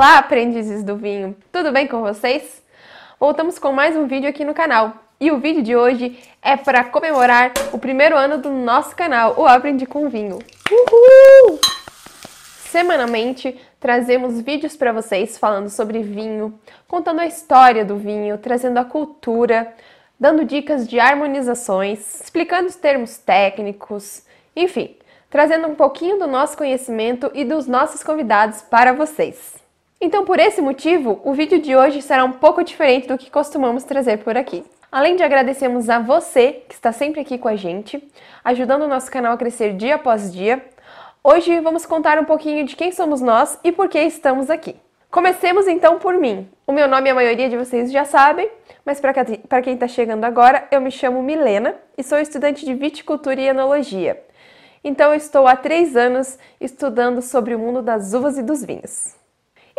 Olá, aprendizes do vinho! Tudo bem com vocês? Voltamos com mais um vídeo aqui no canal. E o vídeo de hoje é para comemorar o primeiro ano do nosso canal, o Aprendi com Vinho. Uhul! Semanalmente trazemos vídeos para vocês falando sobre vinho, contando a história do vinho, trazendo a cultura, dando dicas de harmonizações, explicando os termos técnicos, enfim, trazendo um pouquinho do nosso conhecimento e dos nossos convidados para vocês. Então, por esse motivo, o vídeo de hoje será um pouco diferente do que costumamos trazer por aqui. Além de agradecermos a você que está sempre aqui com a gente, ajudando o nosso canal a crescer dia após dia, hoje vamos contar um pouquinho de quem somos nós e por que estamos aqui. Comecemos então por mim. O meu nome a maioria de vocês já sabem, mas para quem está chegando agora, eu me chamo Milena e sou estudante de viticultura e enologia. Então eu estou há três anos estudando sobre o mundo das uvas e dos vinhos.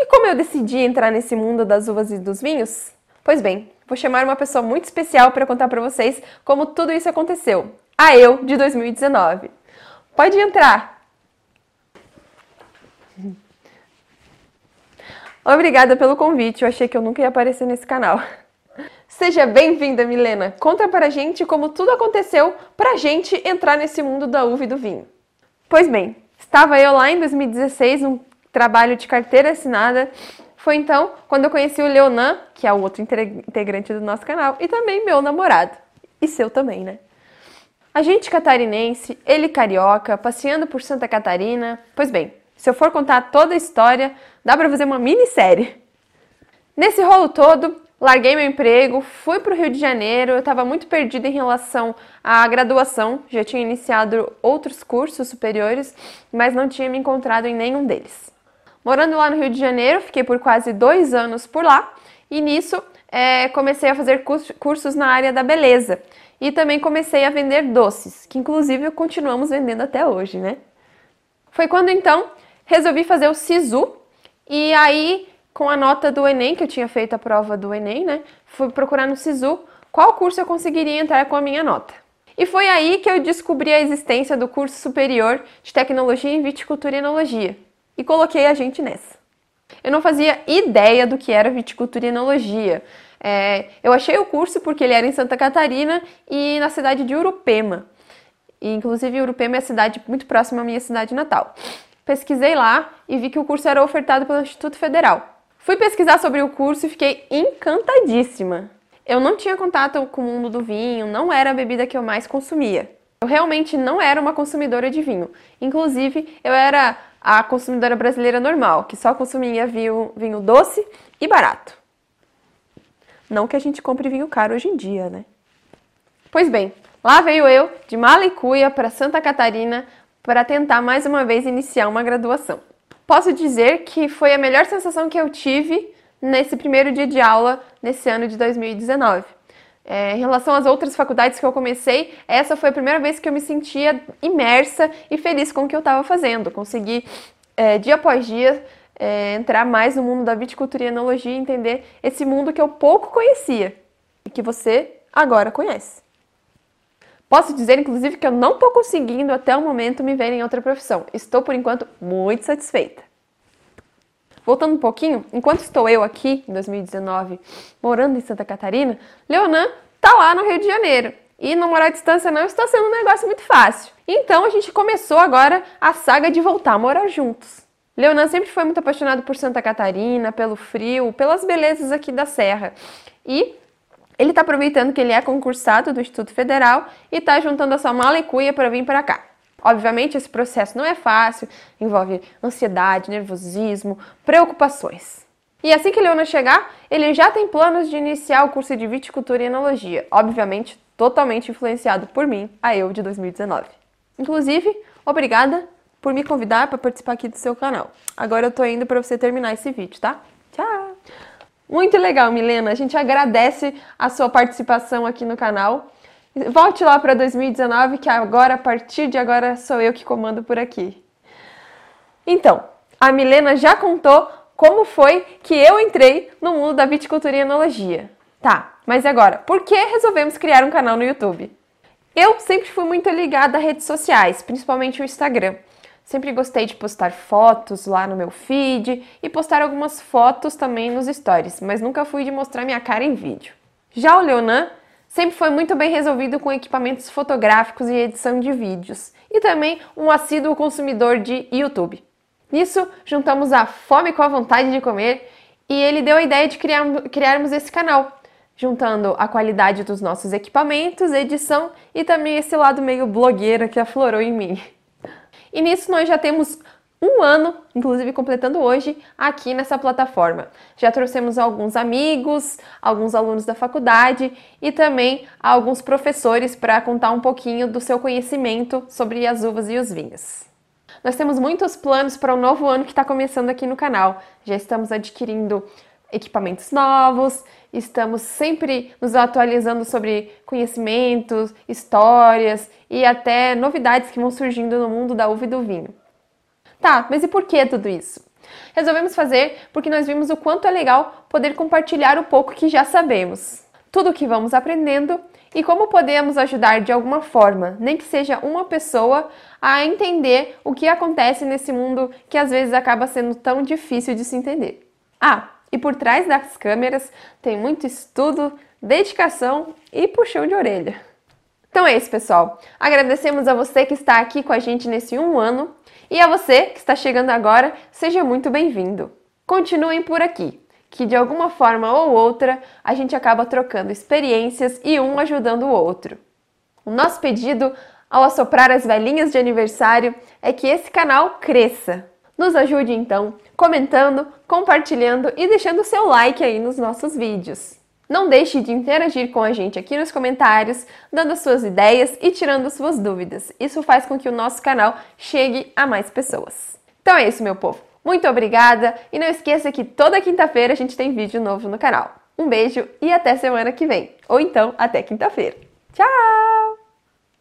E como eu decidi entrar nesse mundo das uvas e dos vinhos? Pois bem, vou chamar uma pessoa muito especial para contar para vocês como tudo isso aconteceu. A eu de 2019. Pode entrar! Obrigada pelo convite, eu achei que eu nunca ia aparecer nesse canal. Seja bem-vinda, Milena. Conta pra gente como tudo aconteceu pra gente entrar nesse mundo da uva e do vinho. Pois bem, estava eu lá em 2016 num trabalho de carteira assinada. Foi então quando eu conheci o Leonan, que é o outro integrante do nosso canal, e também meu namorado. E seu também, né? A gente catarinense, ele carioca, passeando por Santa Catarina. Pois bem, se eu for contar toda a história, dá para fazer uma minissérie. Nesse rolo todo, larguei meu emprego, fui para o Rio de Janeiro. Eu estava muito perdida em relação à graduação, já tinha iniciado outros cursos superiores, mas não tinha me encontrado em nenhum deles. Morando lá no Rio de Janeiro, fiquei por quase dois anos por lá e nisso é, comecei a fazer cursos na área da beleza e também comecei a vender doces, que inclusive continuamos vendendo até hoje, né? Foi quando então resolvi fazer o SISU e aí, com a nota do Enem, que eu tinha feito a prova do Enem, né? Fui procurar no SISU qual curso eu conseguiria entrar com a minha nota. E foi aí que eu descobri a existência do curso superior de tecnologia em viticultura e enologia e coloquei a gente nessa. Eu não fazia ideia do que era viticultura e enologia. É, eu achei o curso porque ele era em Santa Catarina e na cidade de Urupema. E, inclusive, Urupema é a cidade muito próxima à minha cidade natal pesquisei lá e vi que o curso era ofertado pelo Instituto Federal. Fui pesquisar sobre o curso e fiquei encantadíssima. Eu não tinha contato com o mundo do vinho, não era a bebida que eu mais consumia. Eu realmente não era uma consumidora de vinho. Inclusive, eu era a consumidora brasileira normal, que só consumia vinho, vinho doce e barato. Não que a gente compre vinho caro hoje em dia, né? Pois bem, lá veio eu, de Malicuia para Santa Catarina, para tentar mais uma vez iniciar uma graduação. Posso dizer que foi a melhor sensação que eu tive nesse primeiro dia de aula nesse ano de 2019. É, em relação às outras faculdades que eu comecei, essa foi a primeira vez que eu me sentia imersa e feliz com o que eu estava fazendo. Consegui, é, dia após dia, é, entrar mais no mundo da viticultura e enologia e entender esse mundo que eu pouco conhecia e que você agora conhece. Posso dizer, inclusive, que eu não estou conseguindo até o momento me ver em outra profissão. Estou, por enquanto, muito satisfeita. Voltando um pouquinho, enquanto estou eu aqui, em 2019, morando em Santa Catarina, Leonan está lá no Rio de Janeiro. E namorar à distância não está sendo um negócio muito fácil. Então a gente começou agora a saga de voltar a morar juntos. Leonan sempre foi muito apaixonado por Santa Catarina, pelo frio, pelas belezas aqui da Serra. E ele está aproveitando que ele é concursado do Instituto Federal e está juntando a sua mala e cuia para vir para cá. Obviamente, esse processo não é fácil, envolve ansiedade, nervosismo, preocupações. E assim que Leona chegar, ele já tem planos de iniciar o curso de viticultura e enologia, obviamente totalmente influenciado por mim, a eu de 2019. Inclusive, obrigada por me convidar para participar aqui do seu canal. Agora eu tô indo para você terminar esse vídeo, tá? Tchau! Muito legal, Milena. A gente agradece a sua participação aqui no canal. Volte lá para 2019, que agora, a partir de agora, sou eu que comando por aqui. Então, a Milena já contou como foi que eu entrei no mundo da viticultura e enologia. Tá, mas agora, por que resolvemos criar um canal no YouTube? Eu sempre fui muito ligada a redes sociais, principalmente o Instagram. Sempre gostei de postar fotos lá no meu feed e postar algumas fotos também nos stories, mas nunca fui de mostrar minha cara em vídeo. Já o Leonan sempre foi muito bem resolvido com equipamentos fotográficos e edição de vídeos, e também um assíduo consumidor de YouTube. Nisso, juntamos a fome com a vontade de comer e ele deu a ideia de criar, criarmos esse canal, juntando a qualidade dos nossos equipamentos, edição e também esse lado meio blogueira que aflorou em mim. E nisso nós já temos um ano, inclusive completando hoje, aqui nessa plataforma. Já trouxemos alguns amigos, alguns alunos da faculdade e também alguns professores para contar um pouquinho do seu conhecimento sobre as uvas e os vinhos. Nós temos muitos planos para o novo ano que está começando aqui no canal. Já estamos adquirindo equipamentos novos, estamos sempre nos atualizando sobre conhecimentos, histórias e até novidades que vão surgindo no mundo da uva e do vinho. Tá, mas e por que tudo isso? Resolvemos fazer porque nós vimos o quanto é legal poder compartilhar o pouco que já sabemos. Tudo o que vamos aprendendo e como podemos ajudar de alguma forma, nem que seja uma pessoa, a entender o que acontece nesse mundo que às vezes acaba sendo tão difícil de se entender. Ah, e por trás das câmeras tem muito estudo, dedicação e puxão de orelha. Então é isso, pessoal. Agradecemos a você que está aqui com a gente nesse um ano e a você que está chegando agora, seja muito bem-vindo. Continuem por aqui, que de alguma forma ou outra a gente acaba trocando experiências e um ajudando o outro. O nosso pedido ao assoprar as velhinhas de aniversário é que esse canal cresça. Nos ajude então comentando, compartilhando e deixando seu like aí nos nossos vídeos. Não deixe de interagir com a gente aqui nos comentários, dando suas ideias e tirando suas dúvidas. Isso faz com que o nosso canal chegue a mais pessoas. Então é isso, meu povo. Muito obrigada e não esqueça que toda quinta-feira a gente tem vídeo novo no canal. Um beijo e até semana que vem. Ou então, até quinta-feira.